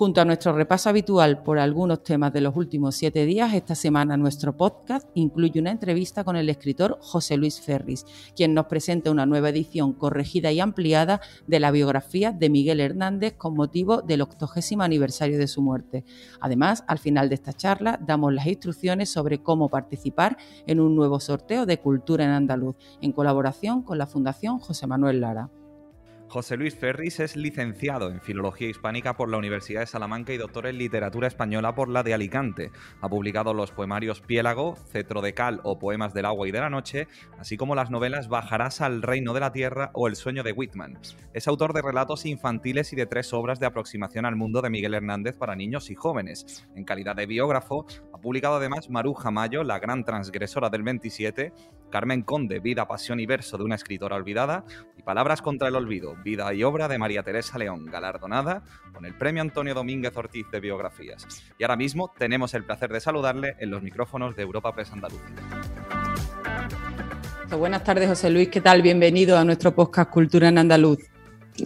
Junto a nuestro repaso habitual por algunos temas de los últimos siete días, esta semana nuestro podcast incluye una entrevista con el escritor José Luis Ferris, quien nos presenta una nueva edición corregida y ampliada de la biografía de Miguel Hernández con motivo del octogésimo aniversario de su muerte. Además, al final de esta charla damos las instrucciones sobre cómo participar en un nuevo sorteo de Cultura en Andaluz, en colaboración con la Fundación José Manuel Lara. José Luis Ferris es licenciado en Filología Hispánica por la Universidad de Salamanca y doctor en Literatura Española por la de Alicante. Ha publicado los poemarios Piélago, Cetro de Cal o Poemas del Agua y de la Noche, así como las novelas Bajarás al Reino de la Tierra o El Sueño de Whitman. Es autor de relatos infantiles y de tres obras de aproximación al mundo de Miguel Hernández para niños y jóvenes. En calidad de biógrafo, ha publicado además Maruja Mayo, La gran transgresora del 27, Carmen Conde, Vida, Pasión y Verso de una escritora olvidada, y Palabras contra el Olvido, Vida y Obra de María Teresa León, galardonada con el Premio Antonio Domínguez Ortiz de Biografías. Y ahora mismo tenemos el placer de saludarle en los micrófonos de Europa Press Andalucía. Buenas tardes, José Luis. ¿Qué tal? Bienvenido a nuestro podcast Cultura en Andaluz.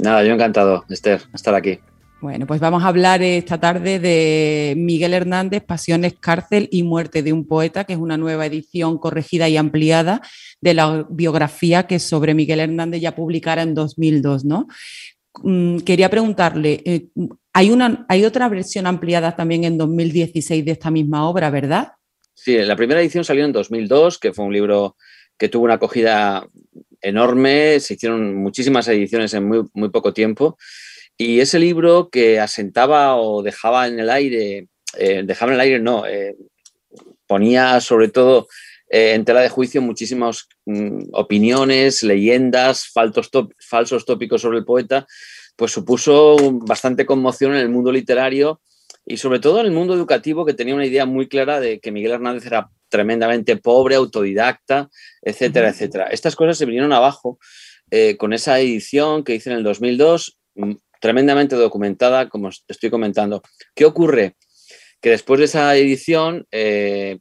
Nada, yo encantado, Esther, estar aquí. Bueno, pues vamos a hablar esta tarde de Miguel Hernández, Pasiones, Cárcel y Muerte de un Poeta, que es una nueva edición corregida y ampliada de la biografía que sobre Miguel Hernández ya publicara en 2002, ¿no? Mm, quería preguntarle, eh, hay, una, hay otra versión ampliada también en 2016 de esta misma obra, ¿verdad? Sí, la primera edición salió en 2002, que fue un libro que tuvo una acogida enorme, se hicieron muchísimas ediciones en muy, muy poco tiempo. Y ese libro que asentaba o dejaba en el aire, eh, dejaba en el aire, no, eh, ponía sobre todo eh, en tela de juicio muchísimas mm, opiniones, leyendas, falsos tópicos sobre el poeta, pues supuso bastante conmoción en el mundo literario y sobre todo en el mundo educativo que tenía una idea muy clara de que Miguel Hernández era tremendamente pobre, autodidacta, etcétera, etcétera. Estas cosas se vinieron abajo con esa edición que hice en el 2002, tremendamente documentada, como estoy comentando. ¿Qué ocurre? Que después de esa edición, eh,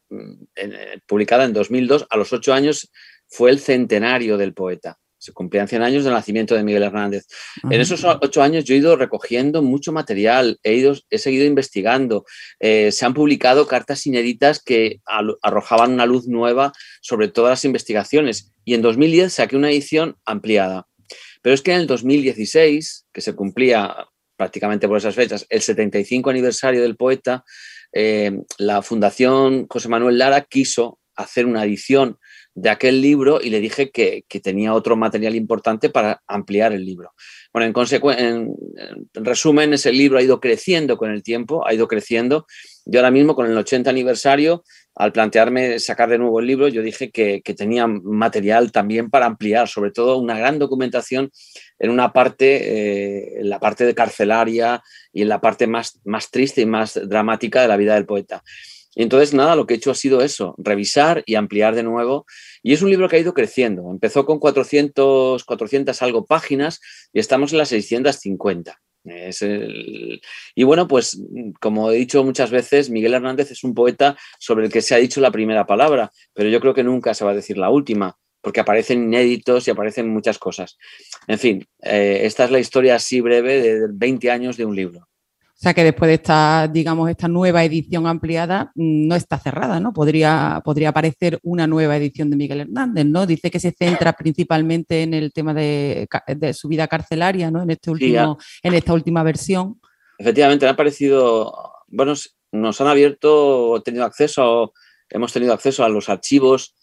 publicada en 2002, a los ocho años, fue el centenario del poeta. Se cumplían 100 años del nacimiento de Miguel Hernández. En esos ocho años yo he ido recogiendo mucho material, he, ido, he seguido investigando. Eh, se han publicado cartas inéditas que arrojaban una luz nueva sobre todas las investigaciones. Y en 2010 saqué una edición ampliada. Pero es que en el 2016, que se cumplía prácticamente por esas fechas, el 75 aniversario del poeta, eh, la Fundación José Manuel Lara quiso hacer una edición de aquel libro y le dije que, tenía otro material importante para ampliar el libro. Bueno, en, en, resumen, ese libro ha ido creciendo con el tiempo, ha ido creciendo. Y ahora mismo, con el 80 aniversario, al plantearme sacar de nuevo el libro, yo dije que, tenía material también para ampliar, sobre todo una gran documentación en una parte, eh, en la parte de carcelaria y en la parte más, más triste y más dramática de la vida del poeta. Y entonces, nada, lo que he hecho ha sido eso, revisar y ampliar de nuevo. Y es un libro que ha ido creciendo. Empezó con 400, 400 algo páginas y estamos en las 650. Y bueno, pues como he dicho muchas veces, Miguel Hernández es un poeta sobre el que se ha dicho la primera palabra, pero yo creo que nunca se va a decir la última, porque aparecen inéditos y aparecen muchas cosas. En fin, eh, esta es la historia así breve de 20 años de un libro. O sea que después de esta, digamos, esta nueva edición ampliada, mm, no está cerrada, ¿no? Podría, podría aparecer una nueva edición de Miguel Hernández, ¿no? Dice que se centra principalmente en el tema de, su vida carcelaria, ¿no? En, este último, en esta última versión. Efectivamente, me ha parecido, bueno, nos han abierto, tenido acceso, hemos tenido acceso a los archivos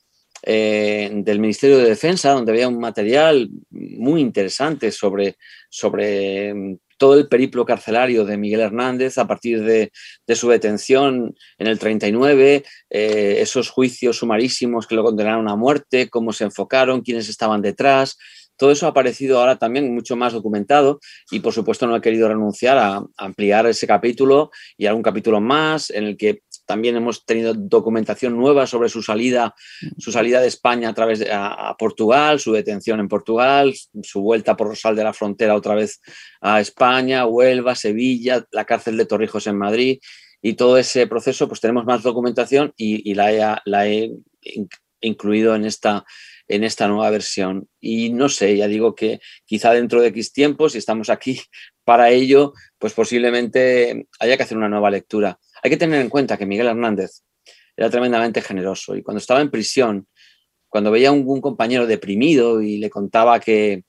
eh, del Ministerio de Defensa, donde había un material muy interesante sobre, sobre todo el periplo carcelario de Miguel Hernández a partir de, su detención en el 39, eh, esos juicios sumarísimos que lo condenaron a muerte, cómo se enfocaron, quiénes estaban detrás. Todo eso ha aparecido ahora también mucho más documentado y por supuesto no he querido renunciar a ampliar ese capítulo y algún capítulo más en el que también hemos tenido documentación nueva sobre su salida, su salida de España a través de a, Portugal, su detención en Portugal, su vuelta por Rosal de la Frontera otra vez a España, Huelva, Sevilla, la cárcel de Torrijos en Madrid y todo ese proceso, pues tenemos más documentación y, la, he, la he incluido en esta, en esta nueva versión. Y no sé, ya digo que quizá dentro de X tiempos, si estamos aquí para ello, pues posiblemente haya que hacer una nueva lectura. Hay que tener en cuenta que Miguel Hernández era tremendamente generoso y cuando estaba en prisión, cuando veía a un, compañero deprimido y le contaba que,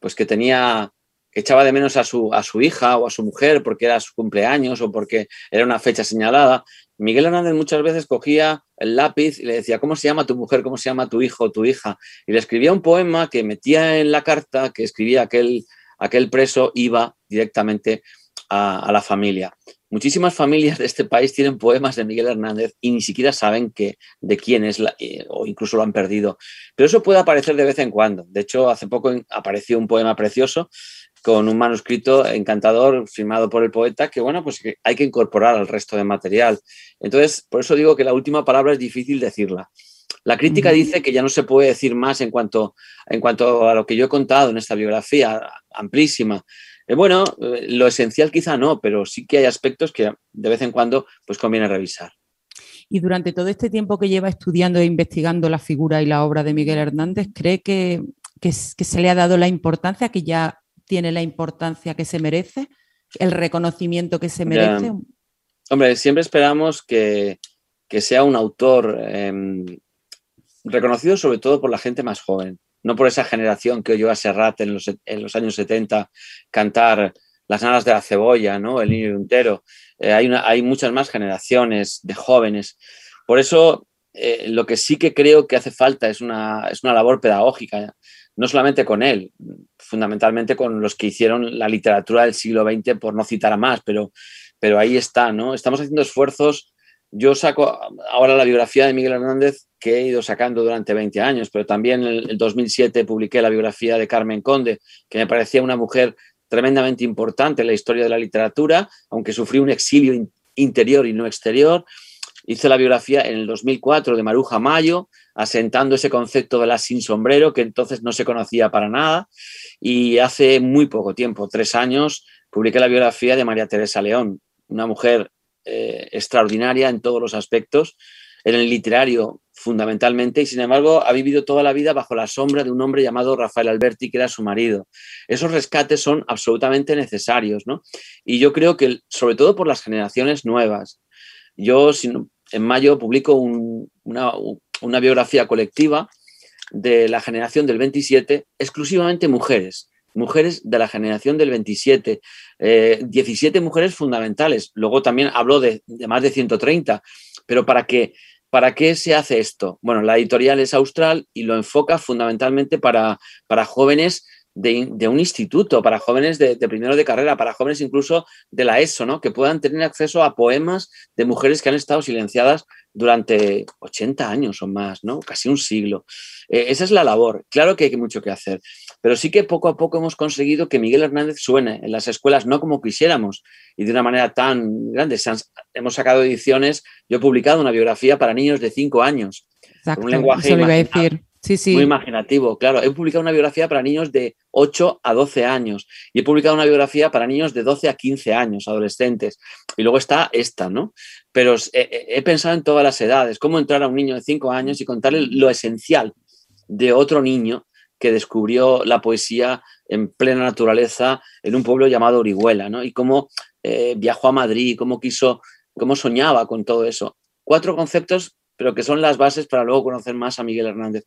pues que tenía echaba de menos a su, a su hija o a su mujer porque era su cumpleaños o porque era una fecha señalada, Miguel Hernández muchas veces cogía el lápiz y le decía, ¿cómo se llama tu mujer? ¿Cómo se llama tu hijo o tu hija? Y le escribía un poema que metía en la carta que escribía aquel, aquel preso, iba directamente a, la familia. Muchísimas familias de este país tienen poemas de Miguel Hernández y ni siquiera saben que, de quién es eh, o incluso lo han perdido. Pero eso puede aparecer de vez en cuando. De hecho, hace poco apareció un poema precioso con un manuscrito encantador firmado por el poeta que, bueno, pues hay que incorporar al resto de material. Entonces, por eso digo que la última palabra es difícil decirla. La crítica dice que ya no se puede decir más en cuanto, en cuanto a lo que yo he contado en esta biografía amplísima. Eh, bueno, eh, lo esencial quizá no, pero sí que hay aspectos que de vez en cuando pues conviene revisar. Y durante todo este tiempo que lleva estudiando e investigando la figura y la obra de Miguel Hernández, ¿cree que, que se le ha dado la importancia que ya tiene la importancia que se merece, el reconocimiento que se merece. Hombre, siempre esperamos que, sea un autor em, reconocido sobre todo por la gente más joven, no por esa generación que oyó a Serrat en los, en los años 70 cantar las nanas de la cebolla, ¿no? El niño entero. Eh, hay, una, hay muchas más generaciones de jóvenes. Por eso, eh, lo que sí que creo que hace falta es una, es una labor pedagógica no solamente con él, fundamentalmente con los que hicieron la literatura del siglo XX, por no citar a más, pero, pero ahí está, ¿no? Estamos haciendo esfuerzos. Yo saco ahora la biografía de Miguel Hernández que he ido sacando durante 20 años, pero también en el 2007 publiqué la biografía de Carmen Conde, que me parecía una mujer tremendamente importante en la historia de la literatura, aunque sufrió un exilio interior y no exterior. Hice la biografía en el 2004 de Maruja Mayo, asentando ese concepto de la sin sombrero que entonces no se conocía para nada. Y hace muy poco tiempo, tres años, publiqué la biografía de María Teresa León, una mujer eh, extraordinaria en todos los aspectos, en el literario fundamentalmente, y sin embargo ha vivido toda la vida bajo la sombra de un hombre llamado Rafael Alberti, que era su marido. Esos rescates son absolutamente necesarios, ¿no? Y yo creo que, sobre todo por las generaciones nuevas, yo, en mayo publico una, biografía colectiva de la generación del 27, exclusivamente mujeres, mujeres de la generación del 27, 17 eh, mujeres fundamentales. Luego también hablo de, más de 130, pero ¿para qué? ¿Para qué se hace esto? Bueno, la editorial es austral y lo enfoca fundamentalmente para, para jóvenes de, un instituto para jóvenes de, primero de carrera, para jóvenes incluso de la ESO, ¿no? que puedan tener acceso a poemas de mujeres que han estado silenciadas durante 80 años o más, ¿no? casi un siglo. Eh, esa es la labor. Claro que hay mucho que hacer, pero sí que poco a poco hemos conseguido que Miguel Hernández suene en las escuelas, no como quisiéramos y de una manera tan grande. hemos sacado ediciones, yo he publicado una biografía para niños de 5 años. un lenguaje eso iba a decir. Muy imaginativo, claro. He publicado una biografía para niños de 8 a 12 años y he publicado una biografía para niños de 12 a 15 años, adolescentes. Y luego está esta, ¿no? Pero he, pensado en todas las edades, cómo entrar a un niño de 5 años y contarle lo esencial de otro niño que descubrió la poesía en plena naturaleza en un pueblo llamado Orihuela, ¿no? Y cómo eh, viajó a Madrid, cómo quiso, cómo soñaba con todo eso. Cuatro conceptos pero que son las bases para luego conocer más a Miguel Hernández.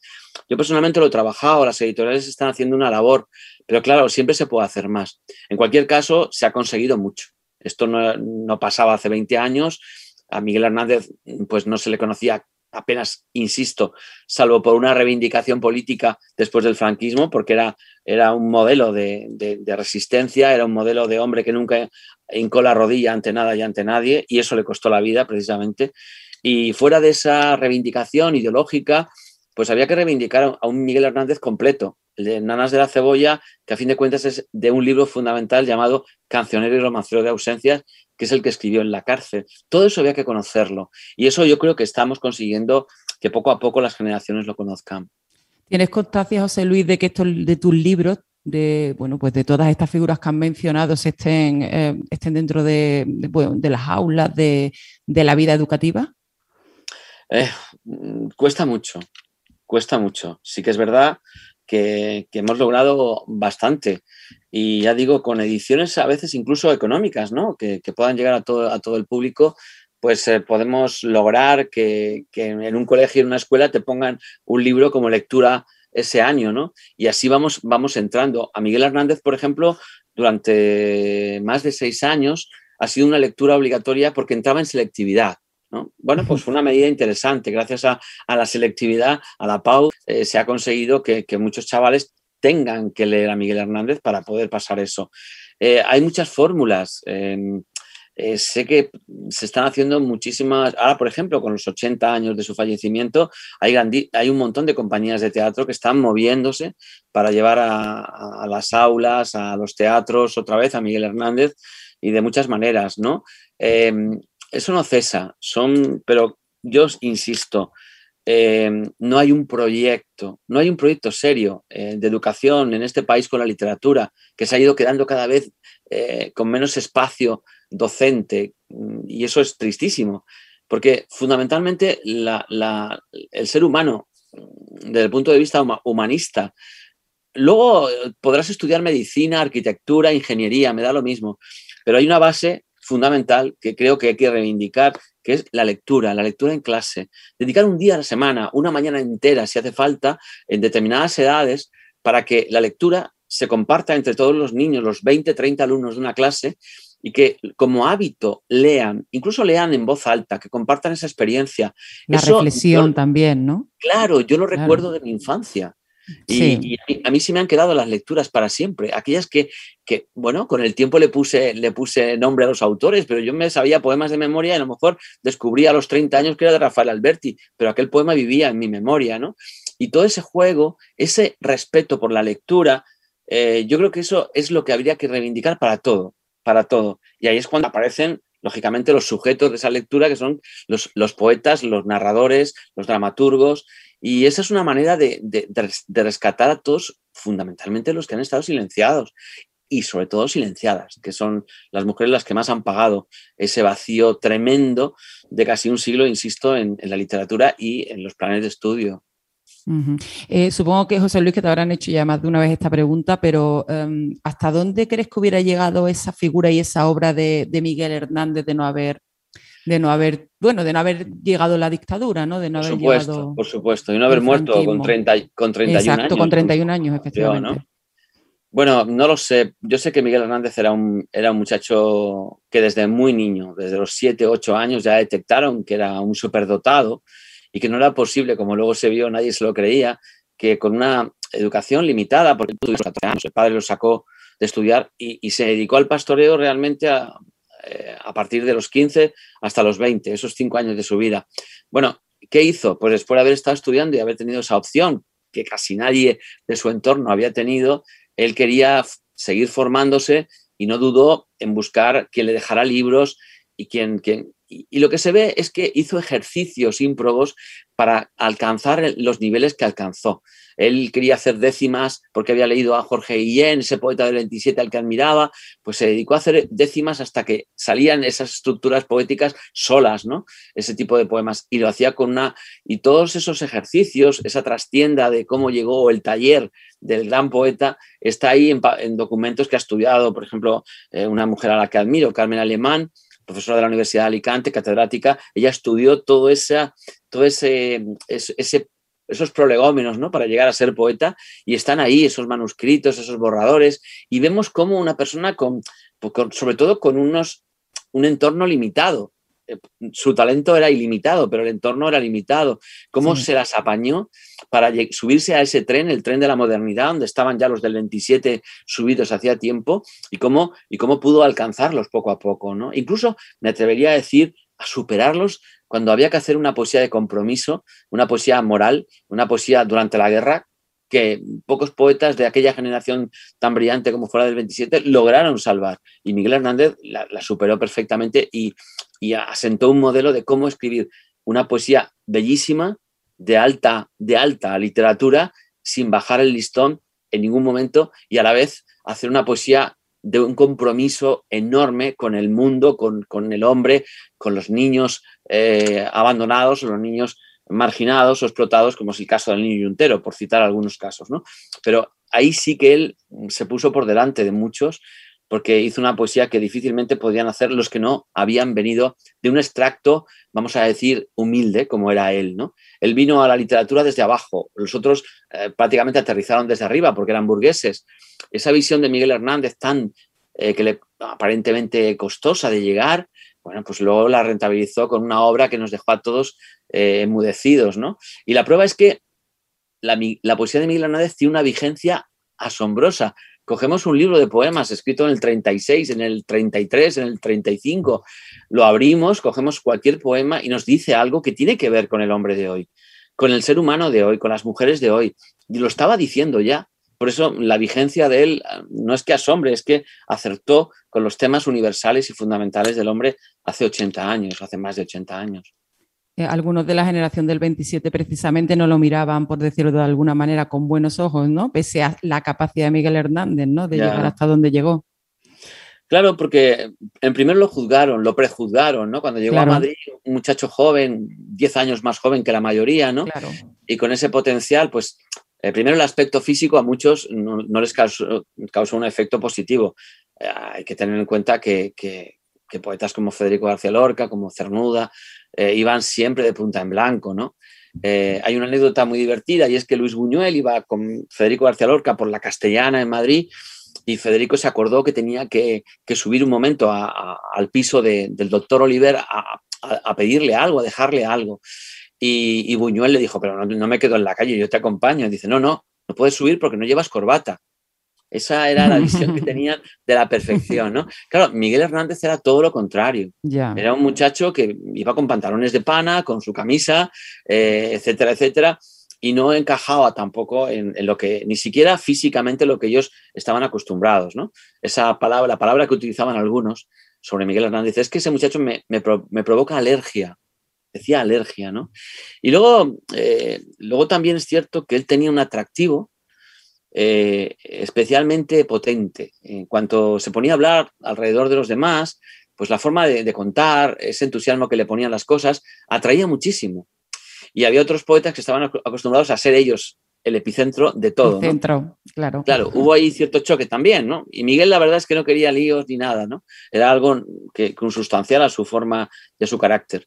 Yo personalmente lo he trabajado, las editoriales están haciendo una labor, pero claro, siempre se puede hacer más. En cualquier caso, se ha conseguido mucho. Esto no, pasaba hace 20 años. A Miguel Hernández pues no se le conocía apenas, insisto, salvo por una reivindicación política después del franquismo, porque era, era un modelo de, de, resistencia, era un modelo de hombre que nunca hincó la rodilla ante nada y ante nadie, y eso le costó la vida precisamente. Y fuera de esa reivindicación ideológica, pues había que reivindicar a un Miguel Hernández completo, el de Nanas de la Cebolla, que a fin de cuentas es de un libro fundamental llamado Cancionero y romancero de ausencias, que es el que escribió en la cárcel. Todo eso había que conocerlo. Y eso yo creo que estamos consiguiendo que poco a poco las generaciones lo conozcan. ¿Tienes constancia, José Luis, de que esto de tus libros, de bueno, pues de todas estas figuras que han mencionado, estén, eh, estén dentro de, las aulas de, la vida educativa? Eh, cuesta mucho, cuesta mucho. Sí que es verdad que, hemos logrado bastante. Y ya digo, con ediciones a veces incluso económicas, ¿no? Que, puedan llegar a todo, a todo el público, pues eh, podemos lograr que, en un colegio, en una escuela, te pongan un libro como lectura ese año, ¿no? Y así vamos, vamos entrando. A Miguel Hernández, por ejemplo, durante más de seis años ha sido una lectura obligatoria porque entraba en selectividad. Bueno, pues fue una medida interesante. Gracias a, la selectividad, a la PAU, eh, se ha conseguido que, muchos chavales tengan que leer a Miguel Hernández para poder pasar eso. Eh, hay muchas fórmulas. Em, eh, sé que se están haciendo muchísimas. Ahora, por ejemplo, con los 80 años de su fallecimiento, hay, un montón de compañías de teatro que están moviéndose para llevar a, las aulas, a los teatros, otra vez a Miguel Hernández y de muchas maneras, ¿no? Em, eso no cesa, son, pero yo insisto, eh, no hay un proyecto, no hay un proyecto serio eh, de educación en este país con la literatura, que se ha ido quedando cada vez eh, con menos espacio docente, y eso es tristísimo, porque fundamentalmente el ser humano, desde el punto de vista humanista, luego podrás estudiar medicina, arquitectura, ingeniería, me da lo mismo, pero hay una base fundamental que creo que hay que reivindicar, que es la lectura, la lectura en clase. Dedicar un día a la semana, una mañana entera, si hace falta, en determinadas edades, para que la lectura se comparta entre todos los niños, los 20, 30 alumnos de una clase, y que como hábito lean, incluso lean en voz alta, que compartan esa experiencia. La reflexión también, ¿no? Claro, yo lo recuerdo de mi infancia. Y, a mí sí me han quedado las lecturas para siempre, aquellas que, que, bueno, con el tiempo le puse, le puse nombre a los autores, pero yo me sabía poemas de memoria y a lo mejor descubrí a los 30 años que era de Rafael Alberti, pero aquel poema vivía en mi memoria, ¿no? Y todo ese juego, ese respeto por la lectura, eh, yo creo que eso es lo que habría que reivindicar para todo, para todo. Y ahí es cuando aparecen lógicamente los sujetos de esa lectura, que son los, los, poetas, los narradores, los dramaturgos, y esa es una manera de, rescatar a todos, fundamentalmente los que han estado silenciados y sobre todo silenciadas, que son las mujeres las que más han pagado ese vacío tremendo de casi un siglo, insisto, en, la literatura y en los planes de estudio. Eh, supongo que José Luis que te habrán hecho ya más de una vez esta pregunta, pero em, ¿hasta dónde crees que hubiera llegado esa figura y esa obra de, de Miguel Hernández de no haber de no haber, bueno, de no haber llegado la dictadura, ¿no? De no por haber supuesto, por supuesto, y no haber muerto con, 30, con 31 Exacto, años. con 31 años, efectivamente. Bueno, no lo sé. Yo sé que Miguel Hernández era un, era un muchacho que desde muy niño, desde los 7, 8 años, ya detectaron que era un superdotado y que no era posible, como luego se vio, nadie se lo creía, que con una educación limitada, porque el padre lo sacó de estudiar y, se dedicó al pastoreo realmente a, eh, partir de los 15 hasta los 20, esos cinco años de su vida. Bueno, ¿qué hizo? Pues después de haber estado estudiando y haber tenido esa opción que casi nadie de su entorno había tenido, él quería seguir formándose y no dudó en buscar quien le dejara libros y quien y, lo que se ve es que hizo ejercicios ímprobos para alcanzar los niveles que alcanzó. Él quería hacer décimas porque había leído a Jorge Guillén, ese poeta del 27 al que admiraba, pues se dedicó a hacer décimas hasta que salían esas estructuras poéticas solas, ¿no? Ese tipo de poemas. Y lo hacía con una... Y todos esos ejercicios, esa trastienda de cómo llegó el taller del gran poeta, está ahí en, documentos que ha estudiado, por ejemplo, eh, una mujer a la que admiro, Carmen Alemán, profesora de la Universidad de Alicante, catedrática, ella estudió todo, ese, todo ese, ese, esos prolegómenos ¿no? para llegar a ser poeta y están ahí esos manuscritos, esos borradores y vemos cómo una persona con, sobre todo con unos, un entorno limitado, su talento era ilimitado, pero el entorno era limitado. ¿Cómo se las apañó para subirse a ese tren, el tren de la modernidad, donde estaban ya los del 27 subidos hacía tiempo, y cómo, y cómo pudo alcanzarlos poco a poco? ¿no? Incluso me atrevería a decir a superarlos cuando había que hacer una poesía de compromiso, una poesía moral, una poesía durante la guerra, que pocos poetas de aquella generación tan brillante como fuera del 27 lograron salvar. Y Miguel Hernández la, superó perfectamente y, y, asentó un modelo de cómo escribir una poesía bellísima, de alta, de alta literatura, sin bajar el listón en ningún momento y a la vez hacer una poesía de un compromiso enorme con el mundo, con, el hombre, con los niños eh, abandonados los niños marginados o explotados, como es el caso del niño yuntero, por citar algunos casos. ¿no? Pero ahí sí que él se puso por delante de muchos porque hizo una poesía que difícilmente podían hacer los que no habían venido de un extracto, vamos a decir, humilde, como era él. ¿no? Él vino a la literatura desde abajo, los otros eh, prácticamente aterrizaron desde arriba porque eran burgueses. Esa visión de Miguel Hernández tan eh, que le aparentemente costosa de llegar, bueno, pues luego la rentabilizó con una obra que nos dejó a todos eh, enmudecidos, ¿no? Y la prueba es que la, la poesía de Miguel Hernández tiene una vigencia asombrosa. Cogemos un libro de poemas escrito en el 36, en el 33, en el 35, lo abrimos, cogemos cualquier poema y nos dice algo que tiene que ver con el hombre de hoy, con el ser humano de hoy, con las mujeres de hoy. Y lo estaba diciendo ya. Por eso la vigencia de él ah, no es que asombre, es que acertó con los temas universales y fundamentales del hombre hace 80 años, hace más de 80 años. Eh, algunos de la generación del 27 precisamente no lo miraban, por decirlo de alguna manera, con buenos ojos, ¿no? Pese a la capacidad de Miguel Hernández, ¿no? De llegar hasta donde llegó. Claro, porque en primer lo juzgaron, lo prejuzgaron, ¿no? Cuando llegó a Madrid, un muchacho joven, 10 años más joven que la mayoría, ¿no? Claro. Y con ese potencial, pues eh, primero, el aspecto físico a muchos no, les causó, un efecto positivo. Eh, hay que tener en cuenta que, poetas como Federico García Lorca, como Cernuda, eh, iban siempre de punta en blanco, ¿no? hay una anécdota muy divertida y es que Luis Buñuel iba con Federico García Lorca por la Castellana en Madrid y Federico se acordó que tenía que, subir un momento al piso del doctor Oliver a, pedirle algo, a dejarle algo. Y, Buñuel le dijo, pero no, me quedo en la calle, yo te acompaño. Y dice, no, no, no puedes subir porque no llevas corbata. Esa era la visión que tenían de la perfección, ¿no? Claro, Miguel Hernández era todo lo contrario. Era un muchacho que iba con pantalones de pana, con su camisa, eh, etcétera, etcétera, y no encajaba tampoco en, lo que, ni siquiera físicamente lo que ellos estaban acostumbrados, ¿no? Esa palabra, la palabra que utilizaban algunos sobre Miguel Hernández es que ese muchacho me, me provoca alergia decía alergia, ¿no? Y luego, eh, luego también es cierto que él tenía un atractivo eh, especialmente potente. En cuanto se ponía a hablar alrededor de los demás, pues la forma de, contar, ese entusiasmo que le ponían las cosas, atraía muchísimo. Y había otros poetas que estaban acostumbrados a ser ellos el epicentro de todo. El centro, claro. Claro, hubo ahí cierto choque también, ¿no? Y Miguel la verdad es que no quería líos ni nada, ¿no? Era algo que consustancial a su forma y a su carácter.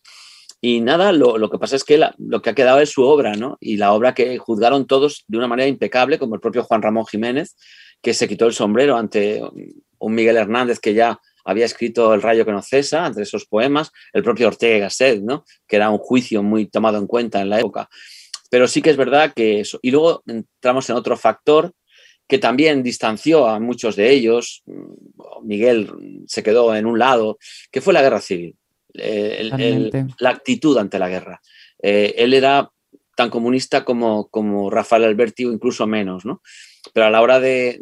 Y nada, lo, que pasa es que lo que ha quedado es su obra, ¿no? Y la obra que juzgaron todos de una manera impecable, como el propio Juan Ramón Jiménez, que se quitó el sombrero ante un Miguel Hernández que ya había escrito El rayo que no cesa, entre esos poemas, el propio Ortega y Gasset, ¿no? Que era un juicio muy tomado en cuenta en la época. Pero sí que es verdad que eso. Y luego entramos en otro factor que también distanció a muchos de ellos. Miguel se quedó en un lado, que fue la guerra civil. Eh, la actitud ante la guerra. Eh, él era tan comunista como, como Rafael Alberti o incluso menos, ¿no? Pero a la hora de,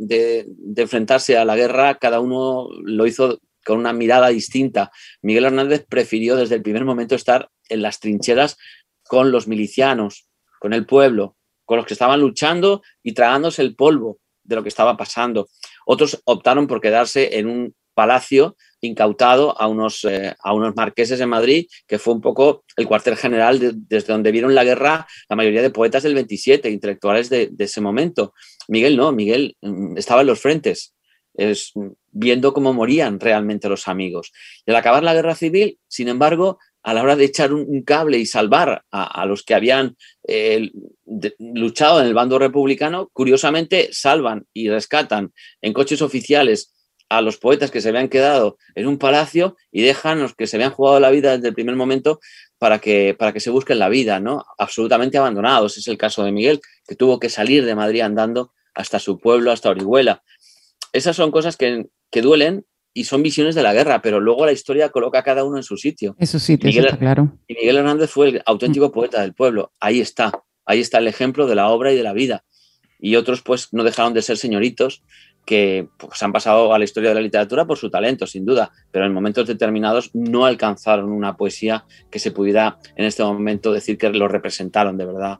enfrentarse a la guerra, cada uno lo hizo con una mirada distinta. Miguel Hernández prefirió desde el primer momento estar en las trincheras con los milicianos, con el pueblo, con los que estaban luchando y tragándose el polvo de lo que estaba pasando. Otros optaron por quedarse en un palacio incautado a unos, eh, a unos marqueses de Madrid, que fue un poco el cuartel general desde donde vieron la guerra la mayoría de poetas del 27, intelectuales de, ese momento. Miguel no, Miguel mm, estaba en los frentes, es, viendo cómo morían realmente los amigos. Y al acabar la guerra civil, sin embargo, a la hora de echar un, cable y salvar a, los que habían eh, luchado en el bando republicano, curiosamente salvan y rescatan en coches oficiales a los poetas que se habían quedado en un palacio y dejan los que se habían jugado la vida desde el primer momento para que, para que se busquen la vida, ¿no? Absolutamente abandonados. Es el caso de Miguel, que tuvo que salir de Madrid andando hasta su pueblo, hasta Orihuela. Esas son cosas que, duelen y son visiones de la guerra, pero luego la historia coloca a cada uno en su sitio. Eso sí, está claro. Y Miguel Hernández fue el auténtico poeta del pueblo. Ahí está, ahí está el ejemplo de la obra y de la vida. y otros pues no dejaron de ser señoritos que pues, han pasado a la historia de la literatura por su talento, sin duda, pero en momentos determinados no alcanzaron una poesía que se pudiera en este momento decir que lo representaron de verdad.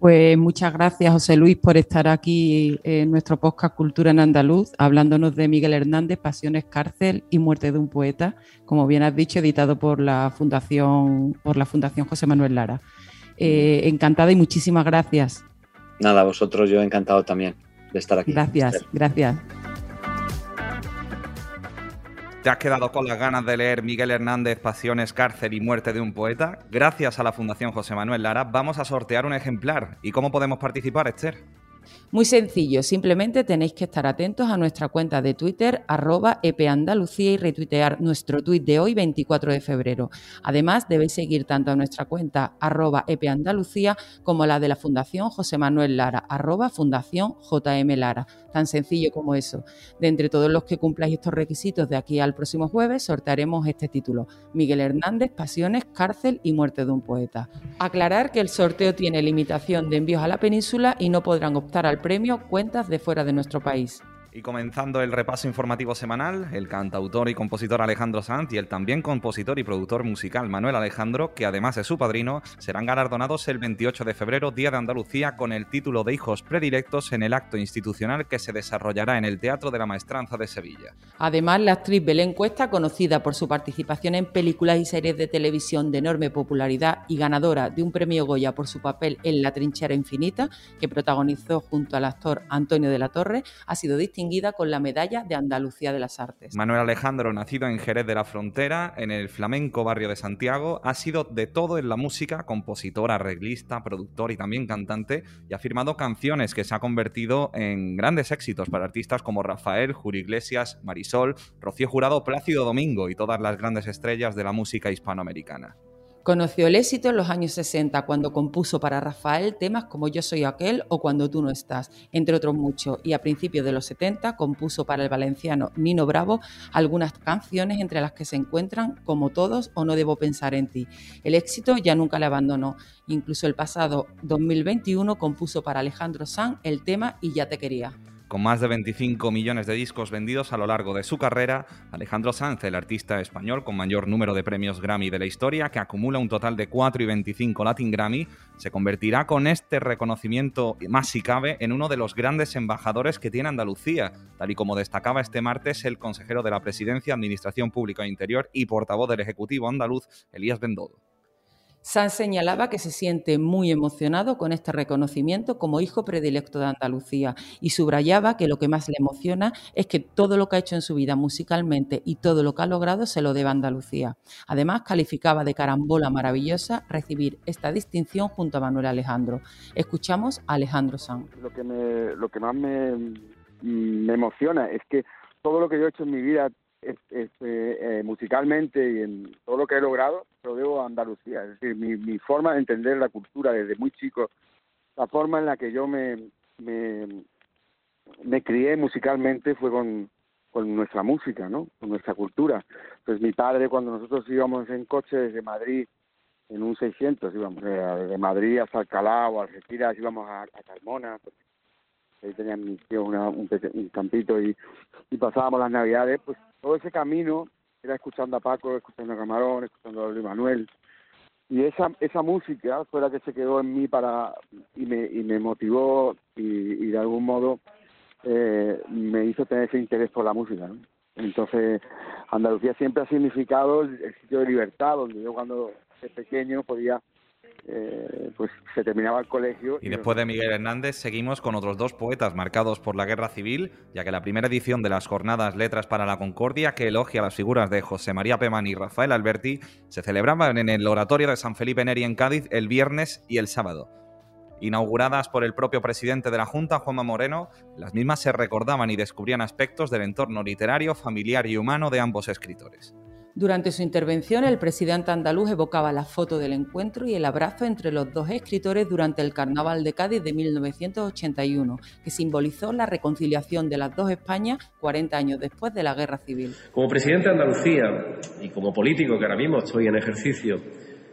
Pues muchas gracias, José Luis, por estar aquí en nuestro podcast Cultura en Andaluz, hablándonos de Miguel Hernández, Pasiones, Cárcel y Muerte de un Poeta, como bien has dicho, editado por la Fundación, por la Fundación José Manuel Lara. Eh, encantada y muchísimas gracias. Nada, vosotros yo encantado también de estar aquí. Gracias, gracias. ¿Te has quedado con las ganas de leer Miguel Hernández, Pasiones, Cárcel y Muerte de un Poeta? Gracias a la Fundación José Manuel Lara vamos a sortear un ejemplar. ¿Y cómo podemos participar, Esther? Muy sencillo, simplemente tenéis que estar atentos a nuestra cuenta de Twitter, arroba epandalucía y retuitear nuestro tuit de hoy, 24 de febrero. Además, debéis seguir tanto a nuestra cuenta, arroba epandalucía, como la de la Fundación José Manuel Lara, arroba Fundación JM Lara. Tan sencillo como eso. De entre todos los que cumpláis estos requisitos de aquí al próximo jueves, sortearemos este título. Miguel Hernández, Pasiones, Cárcel y Muerte de un Poeta. Aclarar que el sorteo tiene limitación de envíos a la península y no podrán optar al premio cuentas de fuera de nuestro país. Y comenzando el repaso informativo semanal, el cantautor y compositor Alejandro Sanz y el también compositor y productor musical Manuel Alejandro, que además es su padrino, serán galardonados el 28 de febrero, Día de Andalucía, con el título de Hijos Predilectos en el acto institucional que se desarrollará en el Teatro de la Maestranza de Sevilla. Además, la actriz Belén Cuesta, conocida por su participación en películas y series de televisión de enorme popularidad y ganadora de un premio Goya por su papel en La Trinchera Infinita, que protagonizó junto al actor Antonio de la Torre, ha sido distinguida distinguida con la Medalla de Andalucía de las Artes. Manuel Alejandro, nacido en Jerez de la Frontera, en el flamenco barrio de Santiago, ha sido de todo en la música, compositor, arreglista, productor y también cantante, y ha firmado canciones que se ha convertido en grandes éxitos para artistas como Rafael, Julio Iglesias, Marisol, Rocío Jurado, Plácido Domingo y todas las grandes estrellas de la música hispanoamericana. Conoció el éxito en los años 60 cuando compuso para Rafael temas como Yo soy aquel o Cuando tú no estás, entre otros muchos, y a principios de los 70 compuso para el valenciano Nino Bravo algunas canciones entre las que se encuentran Como todos o No debo pensar en ti. El éxito ya nunca le abandonó, incluso el pasado 2021 compuso para Alejandro Sanz el tema Y ya te quería. Con más de 25 millones de discos vendidos a lo largo de su carrera, Alejandro Sanz, el artista español con mayor número de premios Grammy de la historia, que acumula un total de 4 y 25 Latin Grammy, se convertirá con este reconocimiento, más si cabe, en uno de los grandes embajadores que tiene Andalucía, tal y como destacaba este martes el consejero de la Presidencia, Administración Pública e Interior y portavoz del Ejecutivo andaluz, Elías Bendodo. Sanz señalaba que se siente muy emocionado con este reconocimiento como hijo predilecto de Andalucía y subrayaba que lo que más le emociona es que todo lo que ha hecho en su vida musicalmente y todo lo que ha logrado se lo debe a Andalucía. Además, calificaba de carambola maravillosa recibir esta distinción junto a Manuel Alejandro. Escuchamos a Alejandro Sanz. Lo que, más me, me emociona es que todo lo que yo he hecho en mi vida este, eh, musicalmente y en todo lo que he logrado, lo debo a Andalucía. Es decir, mi, mi forma de entender la cultura desde muy chico, la forma en la que yo me, me, crié musicalmente fue con, con nuestra música, ¿no? Con nuestra cultura. Pues mi padre, cuando nosotros íbamos en coche desde Madrid, en un 600, íbamos eh, de, Madrid hasta Alcalá o Algeciras, íbamos a, a pues, ahí tenía mi tío un, un, campito y, y pasábamos las navidades, pues todo ese camino era escuchando a Paco, escuchando a Camarón, escuchando a Luis Manuel. Y esa, esa música fue la que se quedó en mí para y me, y me motivó y, de algún modo eh, me hizo tener ese interés por la música. Entonces, Andalucía siempre ha significado el sitio de libertad, donde yo cuando era pequeño podía eh, pues se terminaba el colegio. Y, después de Miguel Hernández seguimos con otros dos poetas marcados por la guerra civil, ya que la primera edición de las jornadas Letras para la Concordia, que elogia las figuras de José María Pemán y Rafael Alberti, se celebraban en el oratorio de San Felipe Neri en Cádiz el viernes y el sábado. Inauguradas por el propio presidente de la Junta, Juanma Moreno, las mismas se recordaban y descubrían aspectos del entorno literario, familiar y humano de ambos escritores. Durante su intervención, el presidente andaluz evocaba la foto del encuentro y el abrazo entre los dos escritores durante el Carnaval de Cádiz de 1981, que simbolizó la reconciliación de las dos Españas 40 años después de la Guerra Civil. Como presidente de Andalucía y como político que ahora mismo estoy en ejercicio,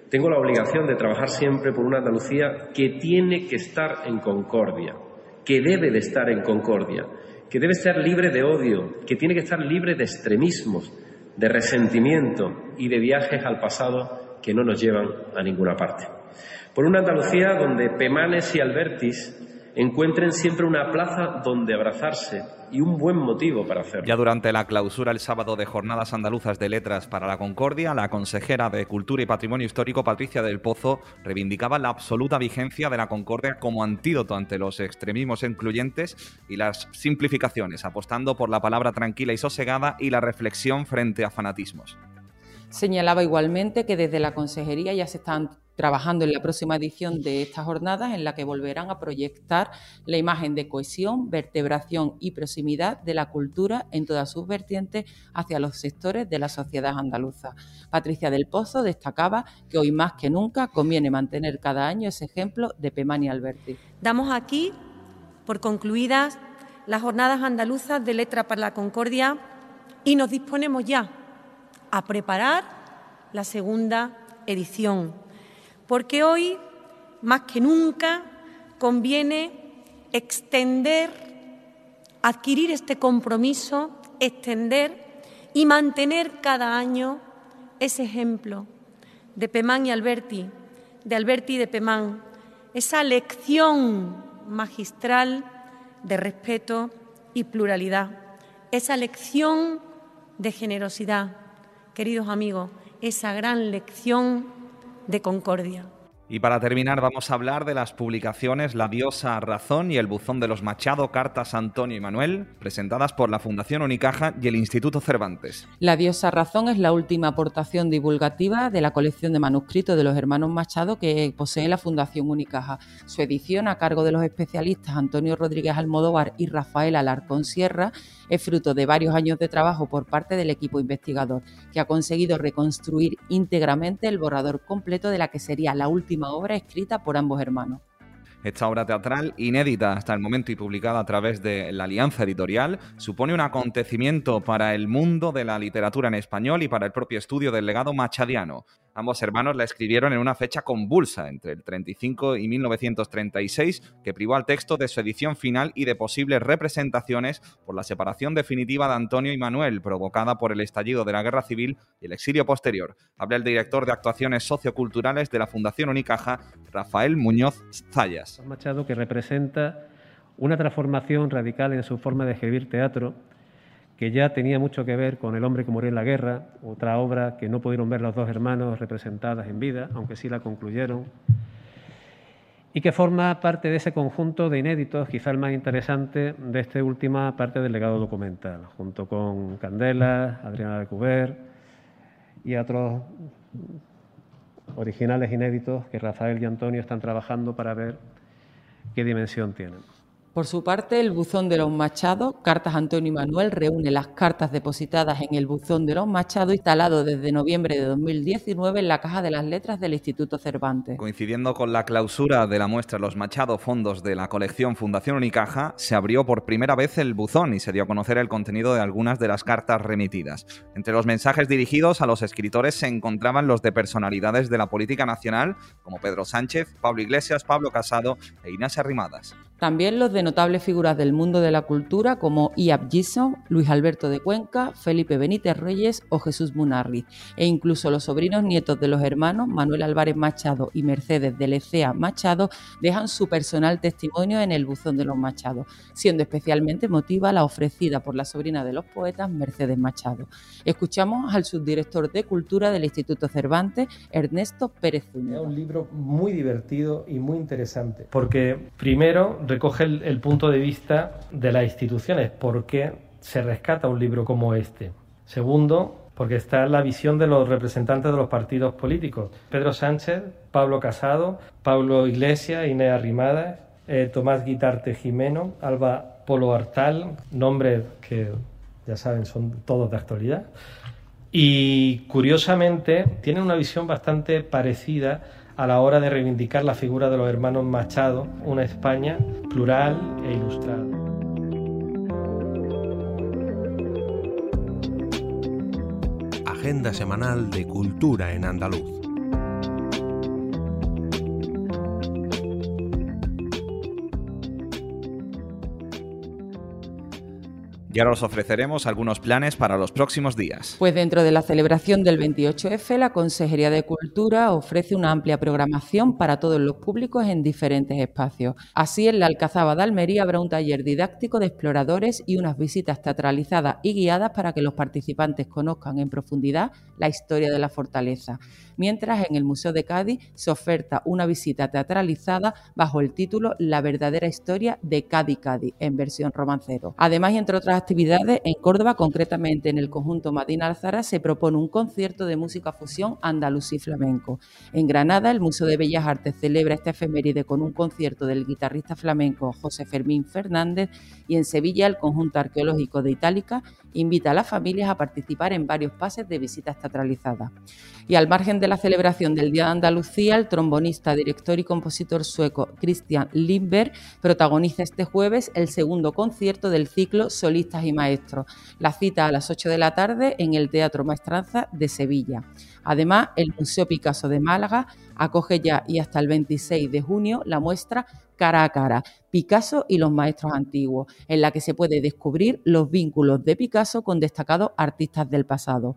tengo la obligación de trabajar siempre por una Andalucía que tiene que estar en concordia, que debe de estar en concordia, que debe estar libre de odio, que tiene que estar libre de extremismos, de resentimiento y de viajes al pasado que no nos llevan a ninguna parte. Por una Andalucía donde Pemanes y Albertis encuentren siempre una plaza donde abrazarse y un buen motivo para hacerlo. Ya durante la clausura el sábado de Jornadas Andaluzas de Letras para la Concordia, la consejera de Cultura y Patrimonio Histórico, Patricia del Pozo, reivindicaba la absoluta vigencia de la Concordia como antídoto ante los extremismos incluyentes y las simplificaciones, apostando por la palabra tranquila y sosegada y la reflexión frente a fanatismos. Señalaba igualmente que desde la Consejería ya se están trabajando en la próxima edición de estas jornadas en la que volverán a proyectar la imagen de cohesión, vertebración y proximidad de la cultura en todas sus vertientes hacia los sectores de la sociedad andaluza. Patricia del Pozo destacaba que hoy más que nunca conviene mantener cada año ese ejemplo de Pemani Alberti. Damos aquí por concluidas las jornadas andaluzas de Letra para la Concordia y nos disponemos ya a preparar la segunda edición porque hoy, más que nunca, conviene extender, adquirir este compromiso, extender y mantener cada año ese ejemplo de Pemán y Alberti, de Alberti y de Pemán, esa lección magistral de respeto y pluralidad, esa lección de generosidad, queridos amigos, esa gran lección de concordia. Y para terminar vamos a hablar de las publicaciones La diosa razón y El buzón de los Machado, cartas Antonio y Manuel, presentadas por la Fundación Unicaja y el Instituto Cervantes. La diosa razón es la última aportación divulgativa de la colección de manuscritos de los hermanos Machado que posee la Fundación Unicaja. Su edición, a cargo de los especialistas Antonio Rodríguez Almodóvar y Rafael Alarcón Sierra, es fruto de varios años de trabajo por parte del equipo investigador, que ha conseguido reconstruir íntegramente el borrador completo de la que sería la última obra escrita por ambos hermanos. Esta obra teatral, inédita hasta el momento y publicada a través de la Alianza Editorial, supone un acontecimiento para el mundo de la literatura en español y para el propio estudio del legado machadiano. Ambos hermanos la escribieron en una fecha convulsa, entre el 35 y 1936, que privó al texto de su edición final y de posibles representaciones por la separación definitiva de Antonio y Manuel, provocada por el estallido de la Guerra Civil y el exilio posterior. Habla el director de actuaciones socioculturales de la Fundación Unicaja, Rafael Muñoz Zayas. Machado que representa una transformación radical en su forma de escribir teatro que ya tenía mucho que ver con El hombre que murió en la guerra, otra obra que no pudieron ver los dos hermanos representadas en vida, aunque sí la concluyeron, y que forma parte de ese conjunto de inéditos, quizá el más interesante de esta última parte del legado documental, junto con Candela, Adriana de Cuber y otros originales inéditos que Rafael y Antonio están trabajando para ver qué dimensión tienen. Por su parte, el buzón de los Machados, Cartas Antonio Manuel, reúne las cartas depositadas en el buzón de los Machados, instalado desde noviembre de 2019 en la Caja de las Letras del Instituto Cervantes. Coincidiendo con la clausura de la muestra Los Machado Fondos de la colección Fundación Unicaja, se abrió por primera vez el buzón y se dio a conocer el contenido de algunas de las cartas remitidas. Entre los mensajes dirigidos a los escritores se encontraban los de personalidades de la política nacional, como Pedro Sánchez, Pablo Iglesias, Pablo Casado e Inés Arrimadas. También los de notables figuras del mundo de la cultura como Iab Gison, Luis Alberto de Cuenca, Felipe Benítez Reyes o Jesús Munarri, e incluso los sobrinos nietos de los hermanos Manuel Álvarez Machado y Mercedes de Lecea Machado dejan su personal testimonio en el buzón de los Machados, siendo especialmente emotiva la ofrecida por la sobrina de los poetas Mercedes Machado. Escuchamos al subdirector de Cultura del Instituto Cervantes, Ernesto Pérez Zúñiga. Es un libro muy divertido y muy interesante, porque primero recoge el, punto de vista de las instituciones, por qué se rescata un libro como este. Segundo, porque está la visión de los representantes de los partidos políticos. Pedro Sánchez, Pablo Casado, Pablo Iglesias, Inés Arrimadas, eh, Tomás Guitarte Jimeno, Alba Polo Artal, nombres que ya saben son todos de actualidad. Y curiosamente tienen una visión bastante parecida a la hora de reivindicar la figura de los hermanos Machado, una España plural e ilustrada. Agenda semanal de cultura en andaluz. Y ahora os ofreceremos algunos planes para los próximos días. Pues dentro de la celebración del 28F, la Consejería de Cultura ofrece una amplia programación para todos los públicos en diferentes espacios. Así, en la Alcazaba de Almería habrá un taller didáctico de exploradores y unas visitas teatralizadas y guiadas para que los participantes conozcan en profundidad la historia de la fortaleza mientras en el Museo de Cádiz se oferta una visita teatralizada bajo el título La verdadera historia de Cádiz Cádiz, en versión romancero. Además, entre otras actividades, en Córdoba, concretamente en el conjunto Madina Alzara, se propone un concierto de música fusión andalusí flamenco. En Granada, el Museo de Bellas Artes celebra esta efeméride con un concierto del guitarrista flamenco José Fermín Fernández y en Sevilla, el conjunto arqueológico de Itálica invita a las familias a participar en varios pases de visitas teatralizadas. Y al margen de la celebración del Día de Andalucía, el trombonista, director y compositor sueco Christian Lindberg protagoniza este jueves el segundo concierto del ciclo Y Maestros. La cita a las 8 de la tarde en el Teatro Maestranza de Sevilla. Además, el Museo Picasso de Málaga acoge ya y hasta el 26 de junio la muestra Cara a Cara, Picasso y los Maestros Antiguos, en la que se puede descubrir los vínculos de Picasso con destacados artistas del pasado.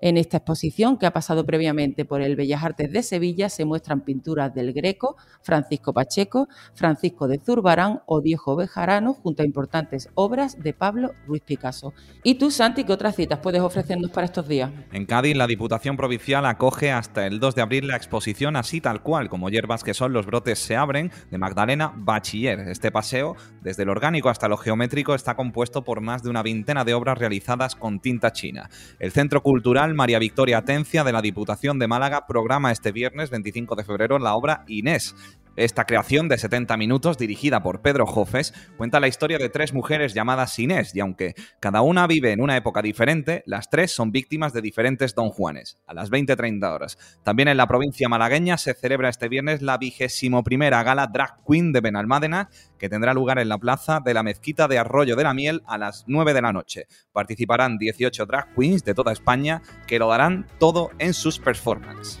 En esta exposición, que ha pasado previamente por el Bellas Artes de Sevilla, se muestran pinturas del Greco, Francisco Pacheco, Francisco de Zurbarán o Diego Bejarano, junto a importantes obras de Pablo Ruiz Picasso. ¿Y tú, Santi, qué otras citas puedes ofrecernos para estos días? En Cádiz, la Diputación Provincial acoge hasta el 2 de abril la exposición Así tal cual, como hierbas que son los brotes se abren, de Magdalena Bachiller. Este paseo, desde lo orgánico hasta lo geométrico, está compuesto por más de una veintena de obras realizadas con tinta china. El Centro Cultural María Victoria Atencia de la Diputación de Málaga programa este viernes 25 de febrero la obra Inés, esta creación de 70 minutos, dirigida por Pedro Jofes, cuenta la historia de tres mujeres llamadas Inés, y aunque cada una vive en una época diferente, las tres son víctimas de diferentes Don Juanes, a las 20.30 horas. También en la provincia malagueña se celebra este viernes la vigésimo primera gala Drag Queen de Benalmádena, que tendrá lugar en la plaza de la Mezquita de Arroyo de la Miel a las 9 de la noche. Participarán 18 drag queens de toda España que lo darán todo en sus performances.